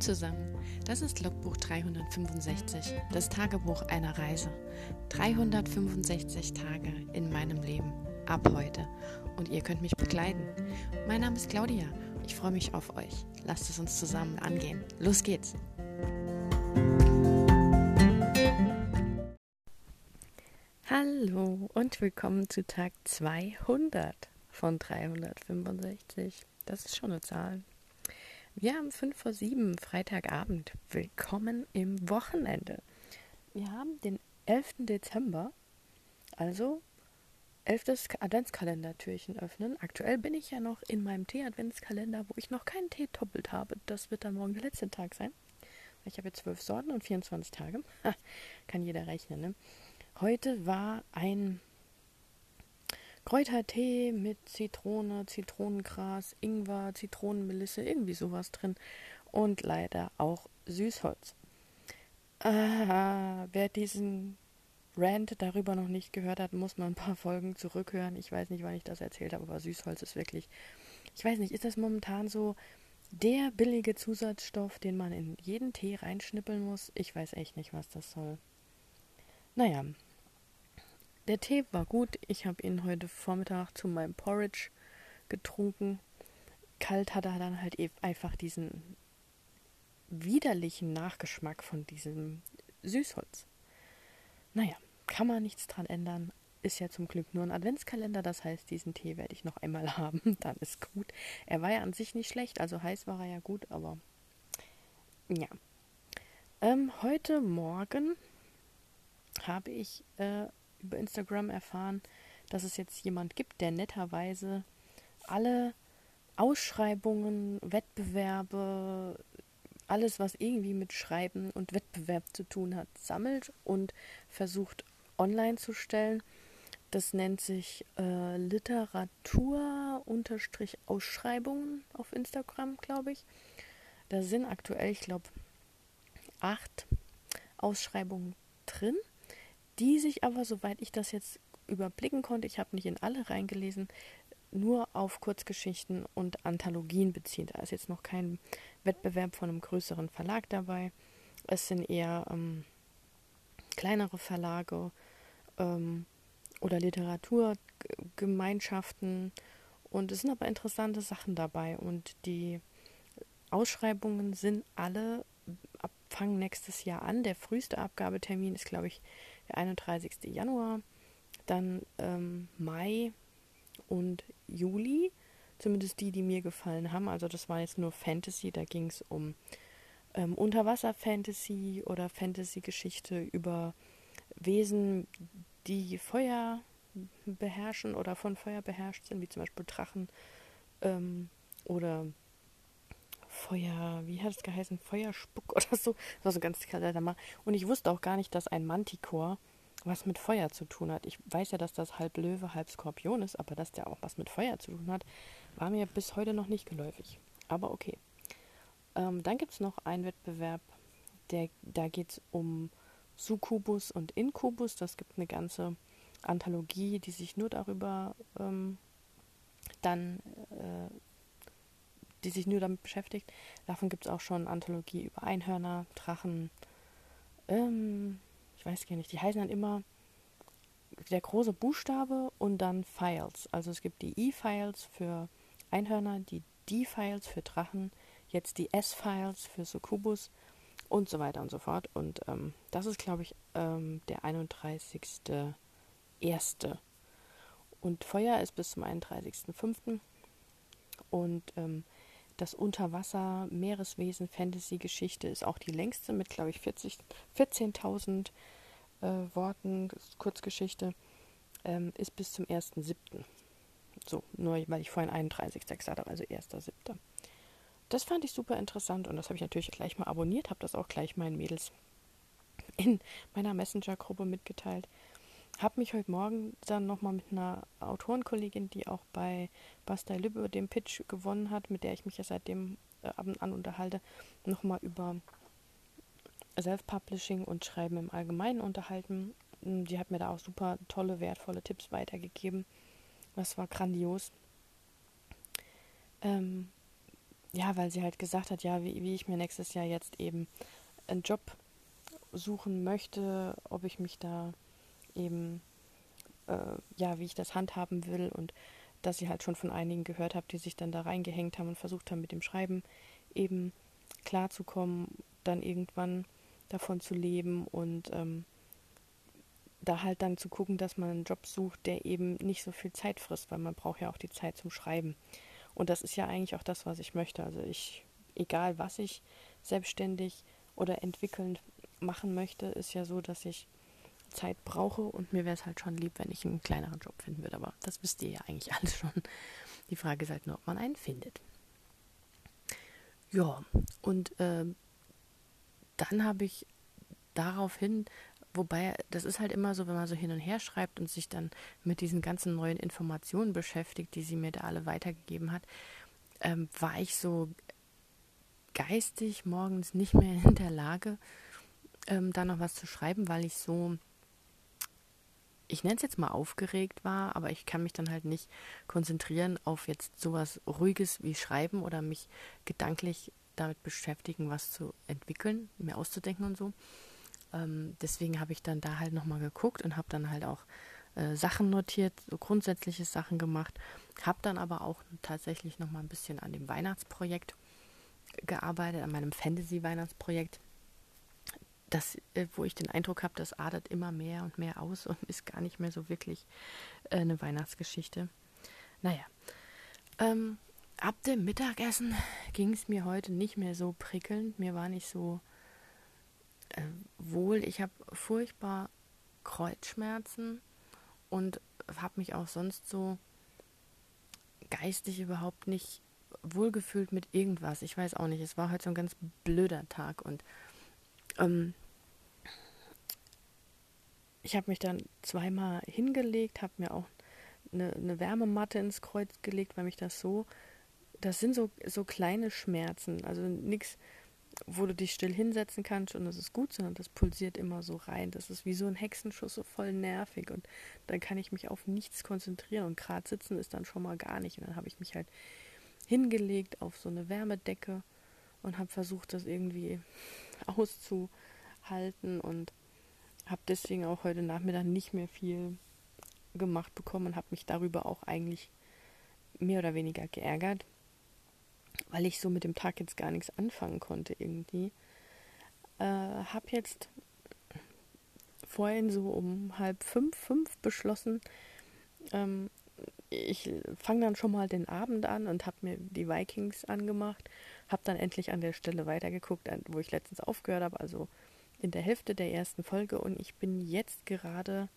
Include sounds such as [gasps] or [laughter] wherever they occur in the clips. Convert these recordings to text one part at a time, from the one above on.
Zusammen, das ist Logbuch 365, das Tagebuch einer Reise. 365 Tage in meinem Leben, ab heute. Und ihr könnt mich begleiten. Mein Name ist Claudia, ich freue mich auf euch. Lasst es uns zusammen angehen. Los geht's! Hallo und willkommen zu Tag 200 von 365. Das ist schon eine Zahl. Wir haben 5 vor 7, Freitagabend. Willkommen im Wochenende. Wir haben den 11. Dezember, also 11. Adventskalendertürchen öffnen. Aktuell bin ich ja noch in meinem Tee-Adventskalender, wo ich noch keinen Tee doppelt habe. Das wird dann morgen der letzte Tag sein. Ich habe jetzt 12 Sorten und 24 Tage. [laughs] Kann jeder rechnen, ne? Heute war ein Kräutertee mit Zitrone, Zitronengras, Ingwer, Zitronenmelisse, irgendwie sowas drin. Und leider auch Süßholz. Ah, wer diesen Rant darüber noch nicht gehört hat, muss mal ein paar Folgen zurückhören. Ich weiß nicht, wann ich das erzählt habe, aber Süßholz ist wirklich. Ich weiß nicht, ist das momentan so der billige Zusatzstoff, den man in jeden Tee reinschnippeln muss? Ich weiß echt nicht, was das soll. Naja, der Tee war gut. Ich habe ihn heute Vormittag zu meinem Porridge getrunken. Kalt hat er dann halt eben einfach diesen widerlichen Nachgeschmack von diesem Süßholz. Naja, kann man nichts dran ändern. Ist ja zum Glück nur ein Adventskalender, das heißt, diesen Tee werde ich noch einmal [laughs] haben. Dann ist gut. Er war ja an sich nicht schlecht, also heiß war er ja gut, aber ja. Ähm, heute Morgen habe ich äh, über Instagram erfahren, dass es jetzt jemand gibt, der netterweise alle Ausschreibungen, Wettbewerbe, alles, was irgendwie mit Schreiben und Wettbewerb zu tun hat, sammelt und versucht online zu stellen. Das nennt sich äh, Literatur-Ausschreibungen auf Instagram, glaube ich. Da sind aktuell, ich glaube, acht Ausschreibungen drin die sich aber, soweit ich das jetzt überblicken konnte, ich habe nicht in alle reingelesen, nur auf Kurzgeschichten und Anthologien beziehen. Da ist jetzt noch kein Wettbewerb von einem größeren Verlag dabei. Es sind eher ähm, kleinere Verlage ähm, oder Literaturgemeinschaften. Und es sind aber interessante Sachen dabei. Und die Ausschreibungen sind alle ab nächstes Jahr an. Der früheste Abgabetermin ist, glaube ich, der 31. Januar, dann ähm, Mai und Juli, zumindest die, die mir gefallen haben. Also das war jetzt nur Fantasy, da ging es um ähm, Unterwasser-Fantasy oder Fantasy-Geschichte über Wesen, die Feuer beherrschen oder von Feuer beherrscht sind, wie zum Beispiel Drachen ähm, oder Feuer, wie hat es geheißen? Feuerspuck [laughs] oder so. Das war so ganz kalter. Und ich wusste auch gar nicht, dass ein Manticore was mit Feuer zu tun hat. Ich weiß ja, dass das halb Löwe, halb Skorpion ist, aber dass der auch was mit Feuer zu tun hat, war mir bis heute noch nicht geläufig. Aber okay. Ähm, dann gibt es noch einen Wettbewerb, der, da geht es um Succubus und Incubus. Das gibt eine ganze Anthologie, die sich nur darüber ähm, dann äh, die sich nur damit beschäftigt. Davon gibt es auch schon Anthologie über Einhörner, Drachen. Ähm, ich weiß gar nicht, die heißen dann immer der große Buchstabe und dann Files. Also es gibt die E-Files für Einhörner, die D-Files für Drachen, jetzt die S-Files für Succubus und so weiter und so fort. Und ähm, das ist, glaube ich, ähm, der 31.01. Und Feuer ist bis zum 31.05. Und ähm, das Unterwasser Meereswesen Fantasy Geschichte ist auch die längste mit glaube ich 14.000 äh, Worten Kurzgeschichte ähm, ist bis zum 1.7. So, nur weil ich vorhin 31. gesagt habe, also 1.7. Das fand ich super interessant und das habe ich natürlich gleich mal abonniert, habe das auch gleich meinen Mädels in meiner Messenger-Gruppe mitgeteilt. Habe mich heute Morgen dann nochmal mit einer Autorenkollegin, die auch bei Bastei Lübbe den Pitch gewonnen hat, mit der ich mich ja seitdem äh, ab und an unterhalte, nochmal über Self-Publishing und Schreiben im Allgemeinen unterhalten. Die hm, hat mir da auch super tolle, wertvolle Tipps weitergegeben. Das war grandios. Ähm, ja, weil sie halt gesagt hat, ja, wie, wie ich mir nächstes Jahr jetzt eben einen Job suchen möchte, ob ich mich da eben, äh, ja, wie ich das handhaben will und dass sie halt schon von einigen gehört habe, die sich dann da reingehängt haben und versucht haben, mit dem Schreiben eben klarzukommen, dann irgendwann davon zu leben und ähm, da halt dann zu gucken, dass man einen Job sucht, der eben nicht so viel Zeit frisst, weil man braucht ja auch die Zeit zum Schreiben. Und das ist ja eigentlich auch das, was ich möchte. Also ich, egal was ich selbstständig oder entwickelnd machen möchte, ist ja so, dass ich Zeit brauche und mir wäre es halt schon lieb, wenn ich einen kleineren Job finden würde. Aber das wisst ihr ja eigentlich [laughs] alles schon. Die Frage ist halt nur, ob man einen findet. Ja, und äh, dann habe ich daraufhin, wobei das ist halt immer so, wenn man so hin und her schreibt und sich dann mit diesen ganzen neuen Informationen beschäftigt, die sie mir da alle weitergegeben hat, ähm, war ich so geistig morgens nicht mehr in der Lage, ähm, da noch was zu schreiben, weil ich so, ich nenne es jetzt mal aufgeregt war, aber ich kann mich dann halt nicht konzentrieren auf jetzt sowas Ruhiges wie Schreiben oder mich gedanklich damit beschäftigen, was zu entwickeln, mir auszudenken und so. Ähm, deswegen habe ich dann da halt nochmal geguckt und habe dann halt auch äh, Sachen notiert, so grundsätzliche Sachen gemacht, habe dann aber auch tatsächlich nochmal ein bisschen an dem Weihnachtsprojekt gearbeitet, an meinem Fantasy-Weihnachtsprojekt das, äh, wo ich den Eindruck habe, das adert immer mehr und mehr aus und ist gar nicht mehr so wirklich äh, eine Weihnachtsgeschichte. Naja, ähm, ab dem Mittagessen ging es mir heute nicht mehr so prickelnd. Mir war nicht so äh, wohl. Ich habe furchtbar Kreuzschmerzen und habe mich auch sonst so geistig überhaupt nicht wohlgefühlt mit irgendwas. Ich weiß auch nicht. Es war heute so ein ganz blöder Tag und ähm, ich habe mich dann zweimal hingelegt, habe mir auch eine, eine, Wärmematte ins Kreuz gelegt, weil mich das so, das sind so, so kleine Schmerzen, also nichts, wo du dich still hinsetzen kannst und das ist gut, sondern das pulsiert immer so rein. Das ist wie so ein Hexenschuss, so voll nervig und dann kann ich mich auf nichts konzentrieren und gerade sitzen ist dann schon mal gar nicht. Und dann habe ich mich halt hingelegt auf so eine Wärmedecke und habe versucht, das irgendwie auszuhalten und habe deswegen auch heute Nachmittag nicht mehr viel gemacht bekommen und habe mich darüber auch eigentlich mehr oder weniger geärgert, weil ich so mit dem Tag jetzt gar nichts anfangen konnte irgendwie. Äh, habe jetzt vorhin so um halb fünf, fünf beschlossen, ähm, ich fange dann schon mal den Abend an und habe mir die Vikings angemacht, habe dann endlich an der Stelle weitergeguckt, wo ich letztens aufgehört habe, also in der Hälfte der ersten Folge und ich bin jetzt gerade,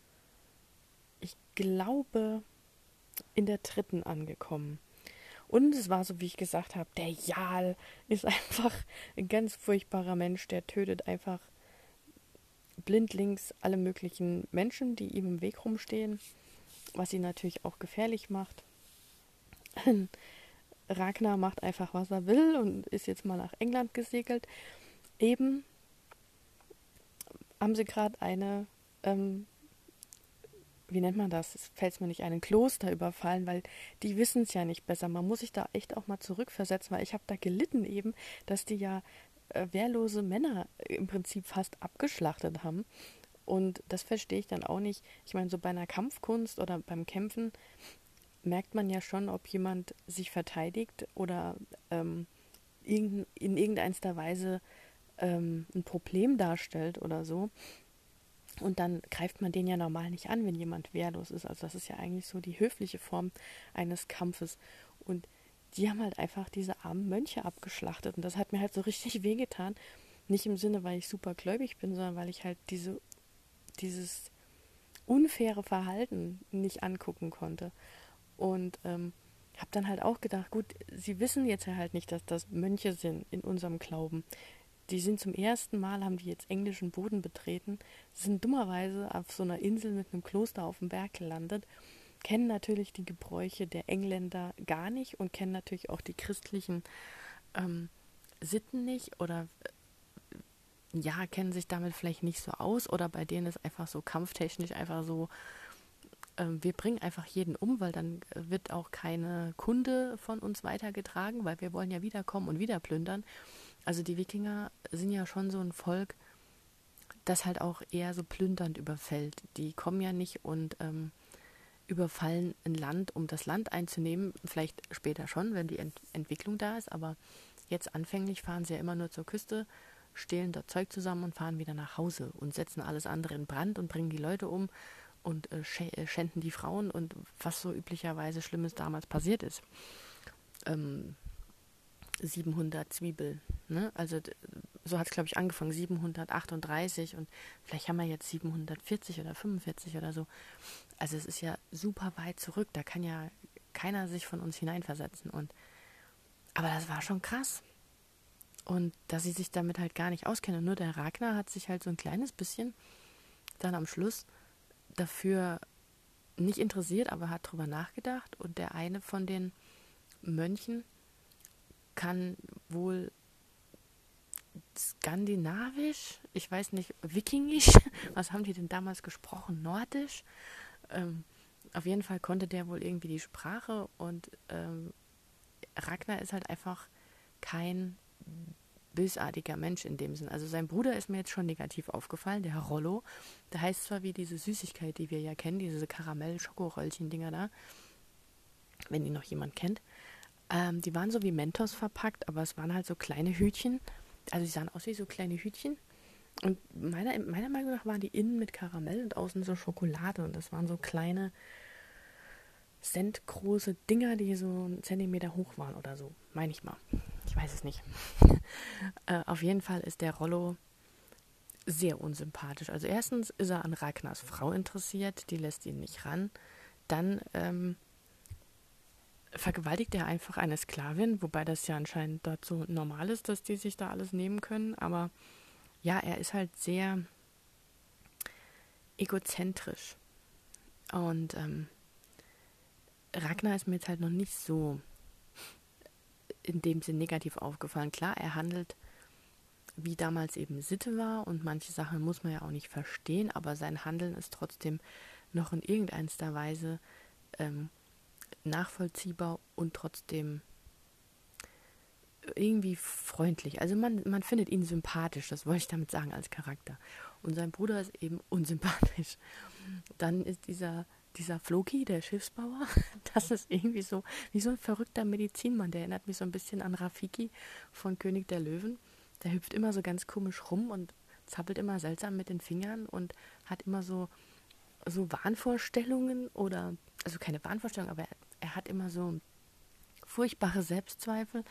ich glaube, in der dritten angekommen. Und es war so, wie ich gesagt habe, der Jal ist [laughs] einfach ein ganz furchtbarer Mensch, der tötet einfach blindlings alle möglichen Menschen, die ihm im Weg rumstehen was ihn natürlich auch gefährlich macht. [clears throat] Ragnar macht einfach, was er will und ist jetzt mal nach England gesegelt. Eben haben sie gerade eine, ähm, wie nennt man das? Es fällt mir nicht ein, ein Kloster überfallen, weil die wissen es ja nicht besser. Man muss sich da echt auch mal zurückversetzen, weil ich habe da gelitten eben, dass die ja äh, wehrlose Männer im Prinzip fast abgeschlachtet haben. Und das verstehe ich dann auch nicht. Ich meine, so bei einer Kampfkunst oder beim Kämpfen merkt man ja schon, ob jemand sich verteidigt oder ähm, in irgendeiner Weise ähm, ein Problem darstellt oder so. Und dann greift man den ja normal nicht an, wenn jemand wehrlos ist. Also das ist ja eigentlich so die höfliche Form eines Kampfes. Und die haben halt einfach diese armen Mönche abgeschlachtet. Und das hat mir halt so richtig [laughs] wehgetan. Nicht im Sinne, weil ich super gläubig bin, sondern weil ich halt diese dieses unfaire Verhalten nicht angucken konnte. Und ähm, habe dann halt auch gedacht, gut, sie wissen jetzt halt nicht, dass das Mönche sind in unserem Glauben. Die sind zum ersten Mal, haben die jetzt englischen Boden betreten, sind dummerweise auf so einer Insel mit einem Kloster auf dem Berg gelandet, kennen natürlich die Gebräuche der Engländer gar nicht und kennen natürlich auch die christlichen ähm, Sitten nicht oder ja, kennen sich damit vielleicht nicht so aus oder bei denen ist einfach so kampftechnisch einfach so ähm, wir bringen einfach jeden um, weil dann äh, wird auch keine Kunde von uns weitergetragen, weil wir wollen ja wiederkommen und wieder plündern. Also die Wikinger sind ja schon so ein Volk, das halt auch eher so plündernd überfällt. Die kommen ja nicht und ähm, überfallen ein Land, um das Land einzunehmen. Vielleicht später schon, wenn die Ent Entwicklung da ist, aber jetzt anfänglich fahren sie ja immer nur zur Küste, stehlen dort Zeug zusammen und fahren wieder nach Hause und setzen alles andere in Brand und bringen die Leute um und äh, äh schänden die Frauen und was so üblicherweise Schlimmes damals passiert ist. Ähm, 700 Zwiebel, ne? Also so hat es, glaube ich, angefangen, 738 und vielleicht haben wir jetzt 740 oder 45 oder so. Also es ist ja super weit zurück, da kann ja keiner sich von uns hineinversetzen. Und aber das war schon krass. Und dass sie sich damit halt gar nicht auskennen. Nur der Ragnar hat sich halt so ein kleines bisschen dann am Schluss dafür nicht interessiert, aber hat drüber nachgedacht. Und der eine von den Mönchen kann wohl skandinavisch, ich weiß nicht, wikingisch, [laughs] was haben die denn damals gesprochen? Nordisch? Ähm, auf jeden Fall konnte der wohl irgendwie die Sprache und ähm, Ragnar ist halt einfach kein bösartiger Mensch in dem Sinn. Also sein Bruder ist mir jetzt schon negativ aufgefallen, der Rollo. Der heißt zwar wie diese Süßigkeit, die wir ja kennen, diese Karamell-Schokoröllchen-Dinger da, wenn die noch jemand kennt. Ähm, die waren so wie Mentos verpackt, aber es waren halt so kleine Hütchen. Also die sahen aus wie so kleine Hütchen. Und meiner, meiner Meinung nach waren die innen mit Karamell und außen so Schokolade. Und das waren so kleine, centgroße Dinger, die so einen Zentimeter hoch waren oder so. Meine ich mal. Weiß es nicht. [laughs] äh, auf jeden Fall ist der Rollo sehr unsympathisch. Also erstens ist er an Ragnars Frau interessiert, die lässt ihn nicht ran. Dann ähm, vergewaltigt er einfach eine Sklavin, wobei das ja anscheinend so normal ist, dass die sich da alles nehmen können. Aber ja, er ist halt sehr egozentrisch. Und ähm, Ragnar ist mir jetzt halt noch nicht so in dem Sinn negativ aufgefallen. Klar, er handelt wie damals eben Sitte war und manche Sachen muss man ja auch nicht verstehen, aber sein Handeln ist trotzdem noch in irgendeiner Weise ähm, nachvollziehbar und trotzdem irgendwie freundlich. Also man, man findet ihn sympathisch, das wollte ich damit sagen als Charakter. Und sein Bruder ist eben unsympathisch. Dann ist dieser, dieser Floki, der Schiffsbauer, [laughs] das ist irgendwie so wie so ein verrückter Medizinmann. Der erinnert mich so ein bisschen an Rafiki von König der Löwen. Der hüpft immer so ganz komisch rum und zappelt immer seltsam mit den Fingern und hat immer so, so Wahnvorstellungen oder, also keine Wahnvorstellungen, aber er er hat immer so furchtbare Selbstzweifel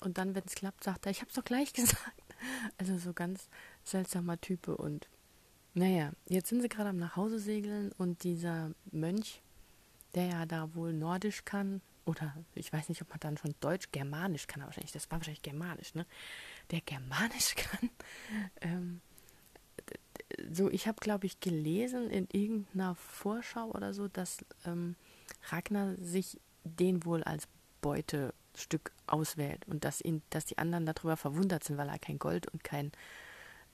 und dann, wenn es klappt, sagt er, ich habe es doch gleich [laughs] gesagt. Also so ganz seltsamer Type und naja, jetzt sind sie gerade am Nachhause segeln und dieser Mönch, der ja da wohl Nordisch kann, oder ich weiß nicht, ob man dann schon Deutsch, Germanisch kann er wahrscheinlich, das war wahrscheinlich Germanisch, ne? Der Germanisch [laughs] kann. Ähm, so, ich habe, glaube ich, gelesen in irgendeiner Vorschau oder so, dass ähm, Ragnar sich den wohl als Beutestück auswählt und dass ihn, dass die anderen darüber verwundert sind, weil er kein Gold und kein,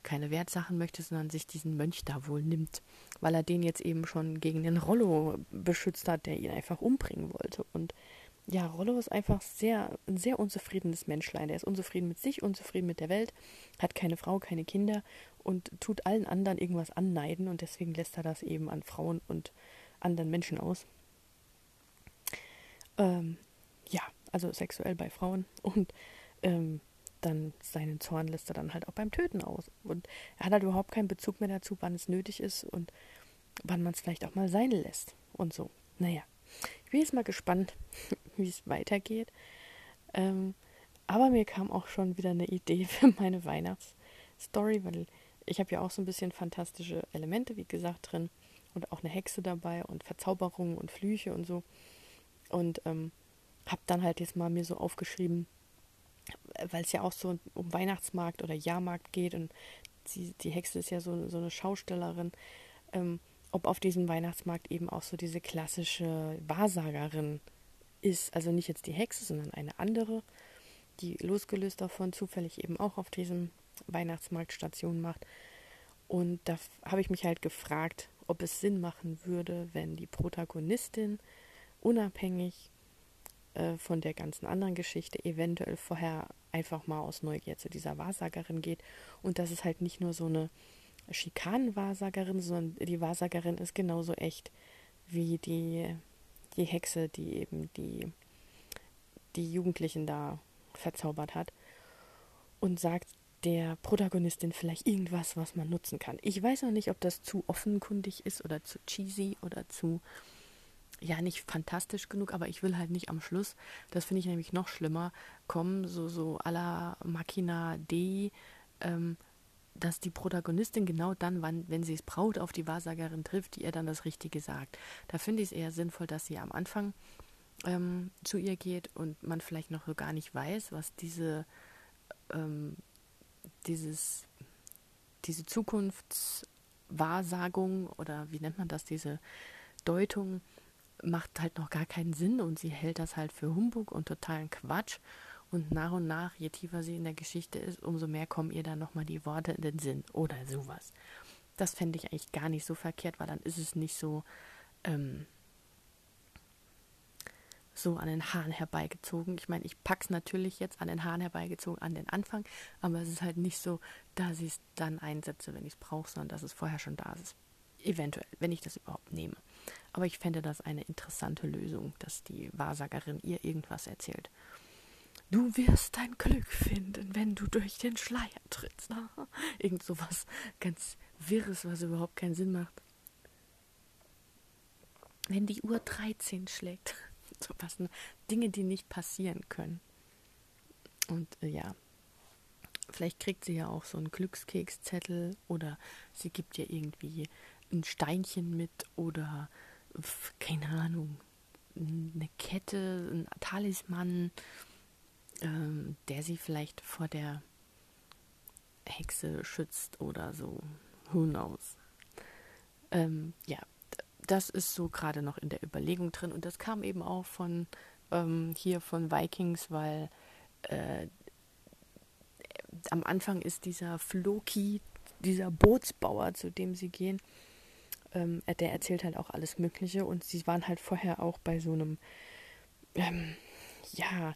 keine Wertsachen möchte, sondern sich diesen Mönch da wohl nimmt, weil er den jetzt eben schon gegen den Rollo beschützt hat, der ihn einfach umbringen wollte. Und ja, Rollo ist einfach sehr, ein sehr unzufriedenes Menschlein. Der ist unzufrieden mit sich, unzufrieden mit der Welt, hat keine Frau, keine Kinder und tut allen anderen irgendwas anneiden und deswegen lässt er das eben an Frauen und anderen Menschen aus. Ähm, ja, also sexuell bei Frauen und ähm, dann seinen Zorn lässt er dann halt auch beim Töten aus. Und er hat halt überhaupt keinen Bezug mehr dazu, wann es nötig ist und wann man es vielleicht auch mal sein lässt und so. Naja, ich bin jetzt mal gespannt, [laughs] wie es weitergeht. Ähm, aber mir kam auch schon wieder eine Idee [laughs] für meine Weihnachtsstory, weil ich habe ja auch so ein bisschen fantastische Elemente, wie gesagt, drin und auch eine Hexe dabei und Verzauberungen und Flüche und so. Und ähm, habe dann halt jetzt mal mir so aufgeschrieben, weil es ja auch so um Weihnachtsmarkt oder Jahrmarkt geht und sie, die Hexe ist ja so, so eine Schaustellerin, ähm, ob auf diesem Weihnachtsmarkt eben auch so diese klassische Wahrsagerin ist. Also nicht jetzt die Hexe, sondern eine andere, die losgelöst davon zufällig eben auch auf diesem Weihnachtsmarkt Station macht. Und da habe ich mich halt gefragt, ob es Sinn machen würde, wenn die Protagonistin unabhängig äh, von der ganzen anderen Geschichte eventuell vorher einfach mal aus Neugier zu dieser Wahrsagerin geht und dass es halt nicht nur so eine Schikanenwahrsagerin, sondern die Wahrsagerin ist genauso echt wie die, die Hexe, die eben die, die Jugendlichen da verzaubert hat und sagt der Protagonistin vielleicht irgendwas, was man nutzen kann. Ich weiß noch nicht, ob das zu offenkundig ist oder zu cheesy oder zu ja nicht fantastisch genug, aber ich will halt nicht am Schluss, das finde ich nämlich noch schlimmer, kommen so so à la Machina D, ähm, dass die Protagonistin genau dann, wann, wenn sie es braucht, auf die Wahrsagerin trifft, die ihr dann das Richtige sagt. Da finde ich es eher sinnvoll, dass sie am Anfang ähm, zu ihr geht und man vielleicht noch so gar nicht weiß, was diese ähm, dieses diese Zukunftswahrsagung oder wie nennt man das, diese Deutung macht halt noch gar keinen Sinn und sie hält das halt für Humbug und totalen Quatsch. Und nach und nach, je tiefer sie in der Geschichte ist, umso mehr kommen ihr dann nochmal die Worte in den Sinn oder sowas. Das fände ich eigentlich gar nicht so verkehrt, weil dann ist es nicht so, ähm, so an den Haaren herbeigezogen. Ich meine, ich pack's natürlich jetzt an den Haaren herbeigezogen an den Anfang, aber es ist halt nicht so, dass ich es dann einsetze, wenn ich es brauche, sondern dass es vorher schon da ist. Eventuell, wenn ich das überhaupt nehme. Aber ich fände das eine interessante Lösung, dass die Wahrsagerin ihr irgendwas erzählt. Du wirst dein Glück finden, wenn du durch den Schleier trittst. Irgend sowas ganz Wirres, was überhaupt keinen Sinn macht. Wenn die Uhr 13 schlägt. [laughs] Sowas, ne? Dinge, die nicht passieren können. Und äh, ja, vielleicht kriegt sie ja auch so einen Glückskekszettel oder sie gibt ja irgendwie ein Steinchen mit oder keine Ahnung, eine Kette, ein Talisman, ähm, der sie vielleicht vor der Hexe schützt oder so. Who knows? Ähm, ja, das ist so gerade noch in der Überlegung drin und das kam eben auch von ähm, hier von Vikings, weil äh, am Anfang ist dieser Floki, dieser Bootsbauer, zu dem sie gehen, ähm, der erzählt halt auch alles Mögliche und sie waren halt vorher auch bei so einem, ähm, ja,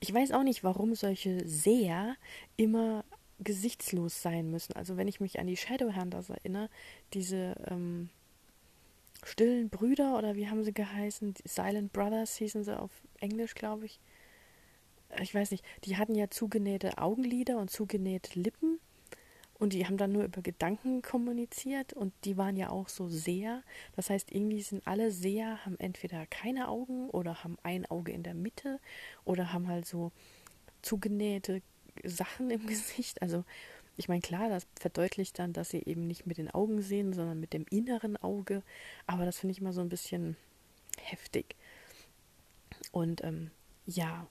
ich weiß auch nicht, warum solche Seher immer gesichtslos sein müssen. Also wenn ich mich an die Shadowhunters erinnere, diese ähm, stillen Brüder oder wie haben sie geheißen? Die Silent Brothers hießen sie auf Englisch, glaube ich. Ich weiß nicht, die hatten ja zugenähte Augenlider und zugenähte Lippen und die haben dann nur über Gedanken kommuniziert und die waren ja auch so Seher. Das heißt, irgendwie sind alle Seher, haben entweder keine Augen oder haben ein Auge in der Mitte oder haben halt so zugenähte Sachen im [laughs] Gesicht. Also ich meine, klar, das verdeutlicht dann, dass sie eben nicht mit den Augen sehen, sondern mit dem inneren Auge. Aber das finde ich immer so ein bisschen heftig. Und ähm, ja,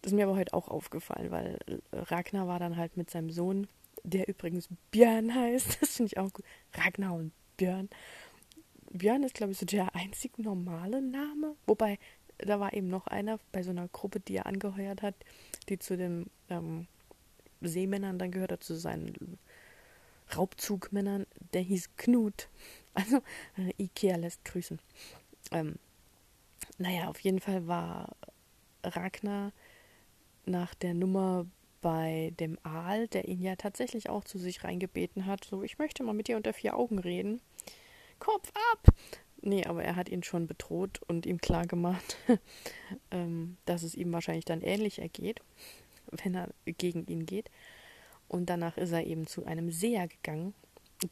das ist mir aber heute auch aufgefallen, weil Ragnar war dann halt mit seinem Sohn der übrigens Björn heißt. [laughs] Das finde ich auch gut. Ragnar und Björn. Björn ist, glaube ich, so der einzig normale Name. Wobei, da war eben noch einer bei so einer Gruppe, die er angeheuert hat, die zu den ähm, Seemännern dann gehört hat, zu seinen Raubzugmännern. Der hieß Knut. [laughs] Also, äh, Ikea lässt grüßen. Ähm, naja, auf jeden Fall war Ragnar nach der Nummer bei dem Aal, der ihn ja tatsächlich auch zu sich reingebeten hat, so, ich möchte mal mit dir unter vier Augen reden. Kopf ab! Nee, aber er hat ihn schon bedroht und ihm klar gemacht, [laughs] ähm, dass es ihm wahrscheinlich dann ähnlich ergeht, wenn er gegen ihn geht. Und danach ist er eben zu einem Seher gegangen,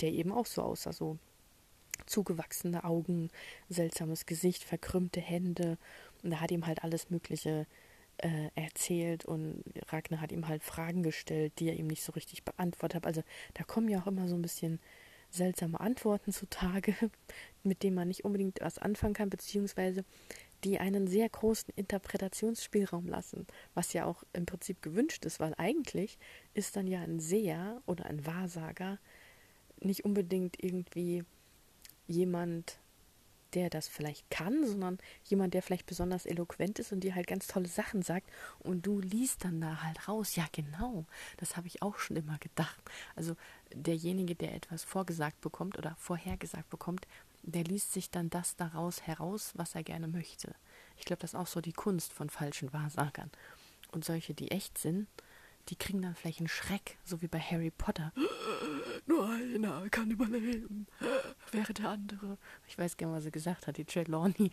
der eben auch so aussah, so zugewachsene Augen, seltsames Gesicht, verkrümmte Hände. Und er hat ihm halt alles Mögliche äh, erzählt und Ragnar hat ihm halt Fragen gestellt, die er ihm nicht so richtig beantwortet hat. Also da kommen ja auch immer so ein bisschen seltsame Antworten zutage, [laughs] mit denen man nicht unbedingt was anfangen kann, beziehungsweise die einen sehr großen Interpretationsspielraum lassen, was ja auch im Prinzip gewünscht ist, weil eigentlich ist dann ja ein Seher oder ein Wahrsager nicht unbedingt irgendwie jemand, der das vielleicht kann, sondern jemand, der vielleicht besonders eloquent ist und dir halt ganz tolle Sachen sagt und du liest dann da halt raus. Ja, genau, das habe ich auch schon immer gedacht. Also derjenige, der etwas vorgesagt bekommt oder vorhergesagt bekommt, der liest sich dann das daraus heraus, was er gerne möchte. Ich glaube, das ist auch so die Kunst von falschen Wahrsagern. Und solche, die echt sind, die kriegen dann vielleicht einen Schreck, so wie bei Harry Potter. [gasps] Nur einer kann überleben, [laughs] wäre der andere. Ich weiß gar nicht, was sie gesagt hat, die Trelawney.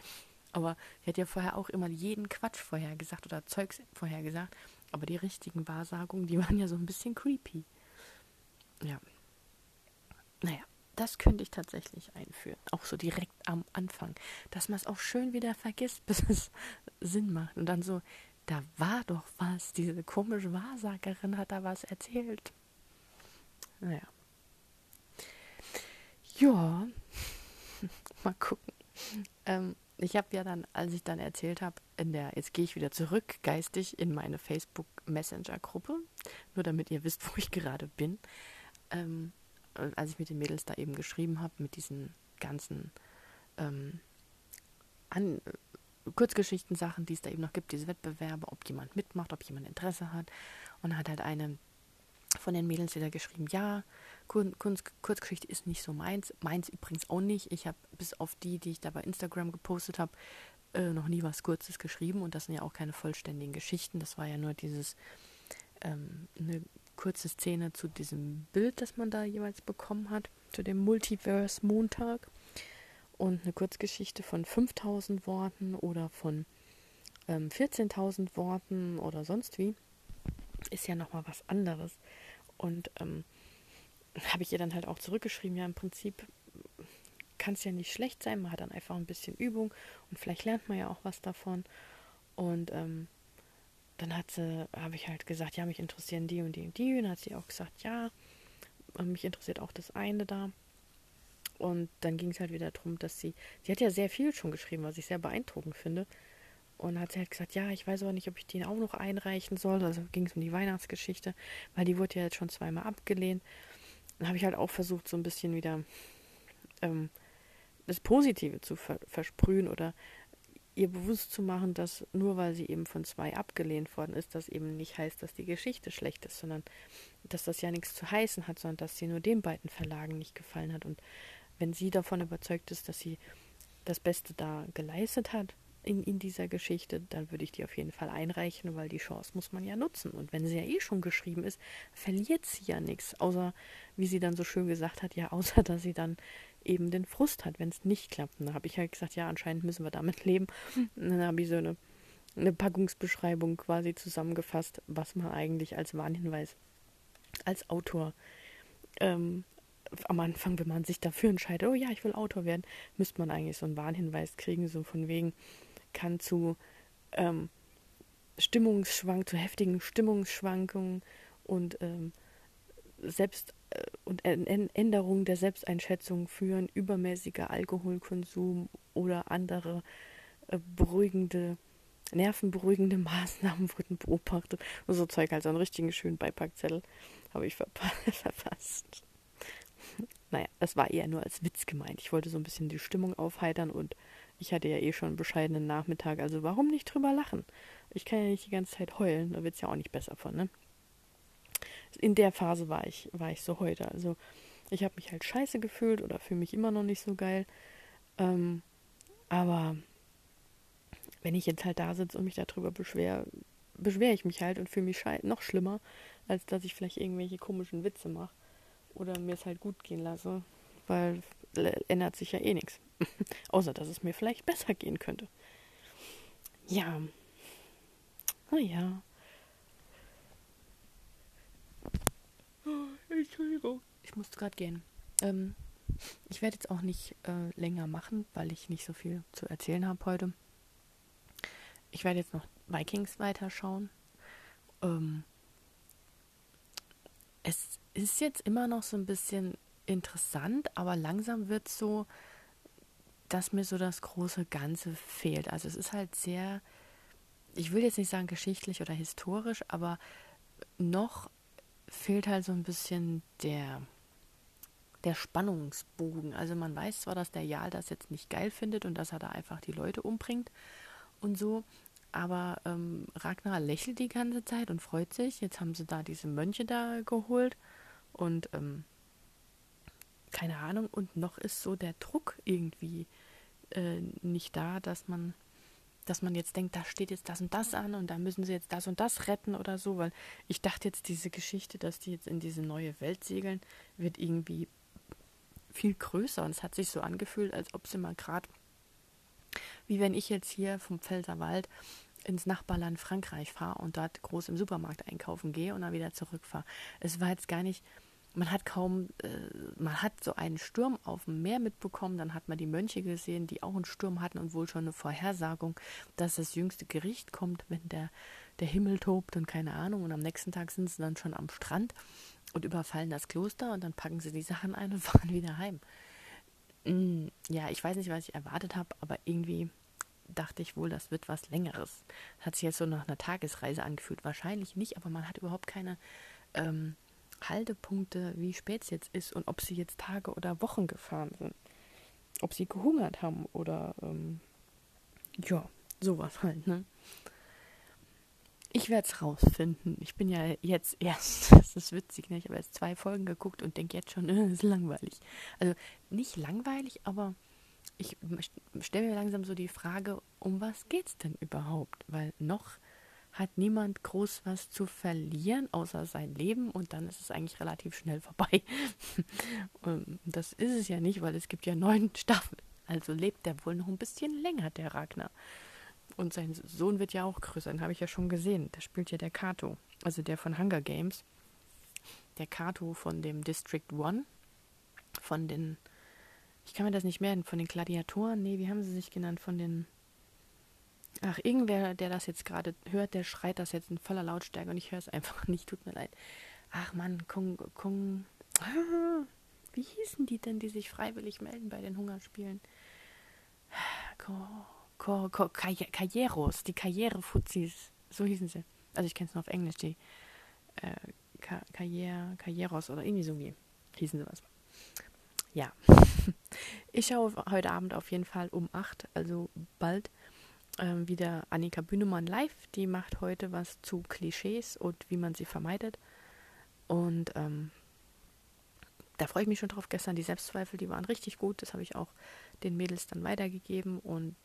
Aber sie hat ja vorher auch immer jeden Quatsch vorher gesagt oder Zeugs vorher gesagt. Aber die richtigen Wahrsagungen, die [laughs] waren ja so ein bisschen creepy. Ja. Naja, das könnte ich tatsächlich einführen. Auch so direkt am Anfang. Dass man es auch schön wieder vergisst, [laughs] bis es Sinn macht. Und dann so, da war doch was. Diese komische Wahrsagerin hat da was erzählt. Naja. Ja, [laughs] mal gucken. Ähm, ich habe ja dann, als ich dann erzählt habe, in der, jetzt gehe ich wieder zurück, geistig, in meine Facebook Messenger-Gruppe, nur damit ihr wisst, [laughs] wo ich gerade bin. Ähm, als ich mit den Mädels da eben geschrieben habe, mit diesen ganzen ähm, an, Kurzgeschichten-Sachen, die es da eben noch gibt, diese Wettbewerbe, ob jemand mitmacht, ob jemand Interesse hat. Und hat halt eine von den Mädels wieder geschrieben, ja, Kunst, Kurzgeschichte ist nicht so meins, meins übrigens auch nicht. Ich habe bis auf die, die ich da bei Instagram gepostet habe, äh, noch nie was Kurzes geschrieben und das sind ja auch keine vollständigen Geschichten. Das war ja nur dieses, ähm, eine kurze Szene zu diesem Bild, das man da jeweils bekommen hat, zu dem Multiverse Montag und eine Kurzgeschichte von 5000 Worten oder von ähm, 14.000 Worten oder sonst wie, ist ja nochmal was anderes. Und ähm, habe ich ihr dann halt auch zurückgeschrieben, ja, im Prinzip kann es ja nicht schlecht sein, man hat dann einfach ein bisschen Übung und vielleicht lernt man ja auch was davon. Und ähm, dann hat sie, habe ich halt gesagt, ja, mich interessieren die und die und die. Und dann hat sie auch gesagt, ja, mich interessiert auch das eine da. Und dann ging es halt wieder darum, dass sie, sie hat ja sehr viel schon geschrieben, was ich sehr beeindruckend finde. Und hat sie halt gesagt, ja, ich weiß aber nicht, ob ich den auch noch einreichen soll. Also ging es um die Weihnachtsgeschichte, weil die wurde ja jetzt schon zweimal abgelehnt. Dann habe ich halt auch versucht, so ein bisschen wieder ähm, das Positive zu ver versprühen oder ihr bewusst zu machen, dass nur weil sie eben von zwei abgelehnt worden ist, das eben nicht heißt, dass die Geschichte schlecht ist, sondern dass das ja nichts zu heißen hat, sondern dass sie nur den beiden Verlagen nicht gefallen hat. Und wenn sie davon überzeugt ist, dass sie das Beste da geleistet hat in, in dieser Geschichte, dann würde ich die auf jeden Fall einreichen, weil die Chance muss man ja nutzen. Und wenn sie ja eh schon geschrieben ist, verliert sie ja nichts, außer, wie sie dann so schön gesagt hat, ja, [laughs] außer dass sie dann eben den Frust hat, wenn es nicht klappt. Und da habe ich halt gesagt, ja, anscheinend müssen wir damit leben. Und dann habe ich so eine, eine Packungsbeschreibung quasi zusammengefasst, was man eigentlich als Warnhinweis als Autor ähm, am Anfang, wenn man sich dafür entscheidet, oh ja, ich will Autor werden, müsste man eigentlich so einen Warnhinweis kriegen, so von wegen, kann zu ähm, Stimmungsschwank, zu heftigen Stimmungsschwankungen und ähm, selbst äh, und Änderungen der Selbsteinschätzung führen, übermäßiger Alkoholkonsum oder andere äh, beruhigende, nervenberuhigende [laughs] Maßnahmen wurden beobachtet. Und so Zeug, also einen richtigen schönen Beipackzettel habe ich [laughs] verpasst. [laughs] Naja, das war eher nur als Witz gemeint. Ich wollte so ein bisschen die Stimmung aufheitern und ich hatte ja eh schon einen bescheidenen Nachmittag, also warum nicht drüber lachen? Ich kann ja nicht die ganze Zeit heulen, da wird es ja auch nicht besser von, ne? In der Phase war ich, war ich so heute. Also ich habe mich halt scheiße gefühlt oder fühle mich immer noch nicht so geil. Ähm, aber wenn ich jetzt halt da sitze und mich darüber beschwere, beschwere ich mich halt und fühle mich noch schlimmer, als dass ich vielleicht irgendwelche komischen Witze mache oder mir es halt gut gehen lasse, weil ändert sich ja eh nichts. [laughs] Außer, dass es mir vielleicht besser gehen könnte. Ja. Naja. Oh, Entschuldigung. Ich musste gerade gehen. Ähm, ich werde jetzt auch nicht äh, länger machen, weil ich nicht so viel zu erzählen habe heute. Ich werde jetzt noch Vikings weiterschauen. Ähm, es ist jetzt immer noch so ein bisschen interessant, aber langsam wird es so, dass mir so das große Ganze fehlt. Also es ist halt sehr, ich will jetzt nicht sagen geschichtlich oder historisch, aber noch fehlt halt so ein bisschen der der Spannungsbogen. Also man weiß zwar, dass der Jarl das jetzt nicht geil findet und dass er da einfach die Leute umbringt und so, aber ähm, Ragnar lächelt die ganze Zeit und freut sich. Jetzt haben sie da diese Mönche da geholt und ähm, keine Ahnung. Und noch ist so der Druck irgendwie äh, nicht da, dass man, dass man jetzt denkt, da steht jetzt das und das an und da müssen sie jetzt das und das retten oder so. Weil ich dachte jetzt, diese Geschichte, dass die jetzt in diese neue Welt segeln, wird irgendwie viel größer. Und es hat sich so angefühlt, als ob sie mal gerade wie wenn ich jetzt hier vom Pfälzerwald ins Nachbarland Frankreich fahre und dort groß im Supermarkt einkaufen gehe und dann wieder zurückfahre. Es war jetzt gar nicht, man hat kaum, äh, man hat so einen Sturm auf dem Meer mitbekommen, dann hat man die Mönche gesehen, die auch einen Sturm hatten und wohl schon eine Vorhersagung, dass das jüngste Gericht kommt, wenn der, der Himmel tobt und keine Ahnung. Und am nächsten Tag sind sie dann schon am Strand und überfallen das Kloster und dann packen sie die Sachen ein und [laughs] fahren wieder heim. Mm, ja, ich weiß nicht, was ich erwartet habe, aber irgendwie dachte ich wohl, das wird was Längeres. Das hat sich jetzt so nach einer Tagesreise angefühlt. Wahrscheinlich nicht, aber man hat überhaupt keine ähm, Haltepunkte, wie spät es jetzt ist und ob sie jetzt Tage oder Wochen gefahren sind. Ob sie gehungert haben oder ähm, ja, sowas halt, ne? Ich werde es rausfinden. Ich bin ja jetzt erst, [laughs] das ist witzig, ne? ich habe jetzt zwei Folgen geguckt und denke jetzt schon, [laughs] es ist langweilig. Also nicht langweilig, aber ich stelle mir langsam so die Frage, um was geht's denn überhaupt? Weil noch hat niemand groß was zu verlieren, außer sein Leben und dann ist es eigentlich relativ schnell vorbei. und [laughs] das ist es ja nicht, weil es gibt ja neun Staffeln. Also lebt der wohl noch ein bisschen länger, der Ragnar. Und sein Sohn wird ja auch größer, den habe ich ja schon gesehen. Da spielt ja der Kato, also der von Hunger Games. Der Kato von dem District One, von den, ich kann mir das nicht merken, von den Gladiatoren, nee, wie haben sie sich genannt, von den, ach, irgendwer, der das jetzt gerade hört, der schreit das jetzt in voller Lautstärke und ich höre es einfach [laughs] nicht, tut mir leid. Ach Mann, Kung, Kung, wie hießen die denn, die sich freiwillig melden bei den Hungerspielen? Kung, Karrieros, die Karrierefuzis, so hießen sie. Also ich kenne es nur auf Englisch, die äh, Karriere, Karrieros oder irgendwie so wie hießen sie was. Ja, [laughs] ich schaue heute Abend auf jeden Fall um 8, also bald, ähm, wieder Annika Bühnemann live. Die macht heute was zu Klischees und wie man sie vermeidet. Und ähm, da freue ich mich schon drauf. Gestern die Selbstzweifel, die waren richtig gut. Das habe ich auch den Mädels dann weitergegeben und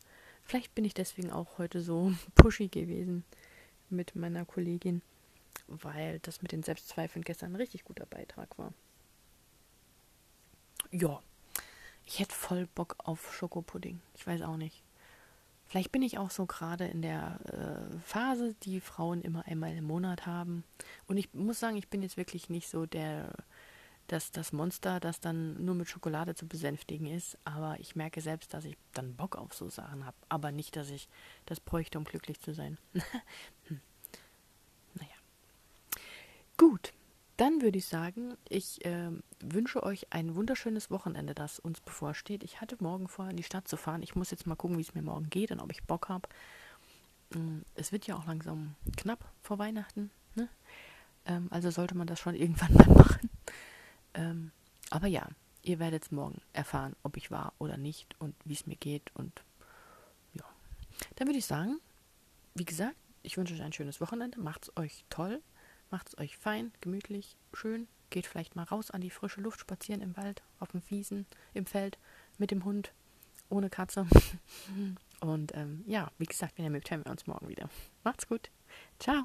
Vielleicht bin ich deswegen auch heute so [laughs] pushy gewesen mit meiner Kollegin, weil das mit den Selbstzweifeln gestern ein richtig guter Beitrag war. Ja, ich hätte voll Bock auf Schokopudding. Ich weiß auch nicht. Vielleicht bin ich auch so gerade in der äh, Phase, die Frauen immer einmal im Monat haben. Und ich muss sagen, ich bin jetzt wirklich nicht so der dass das Monster, das dann nur mit Schokolade zu besänftigen ist. Aber ich merke selbst, dass ich dann Bock auf so Sachen habe. Aber nicht, dass ich das bräuchte, um glücklich zu sein. [laughs] hm. Naja. Gut, dann würde ich sagen, ich äh, wünsche euch ein wunderschönes Wochenende, das uns bevorsteht. Ich hatte morgen vor, in die Stadt zu fahren. Ich muss jetzt mal gucken, wie es mir morgen geht und ob ich Bock habe. Hm, es wird ja auch langsam knapp vor Weihnachten. Ne? Ähm, also sollte man das schon [laughs] irgendwann mal machen. Ähm, aber ja, ihr werdet morgen erfahren, ob ich war oder nicht und wie es mir geht. Und ja, dann würde ich sagen, wie gesagt, ich wünsche euch ein schönes Wochenende. Macht es euch toll, macht es euch fein, gemütlich, schön. Geht vielleicht mal raus an die frische Luft, spazieren im Wald, auf dem Wiesen, im Feld, mit dem Hund, ohne Katze. [laughs] Und ähm, ja, wie gesagt, wenn ihr mögt, hören wir uns morgen wieder. Macht's gut. Ciao.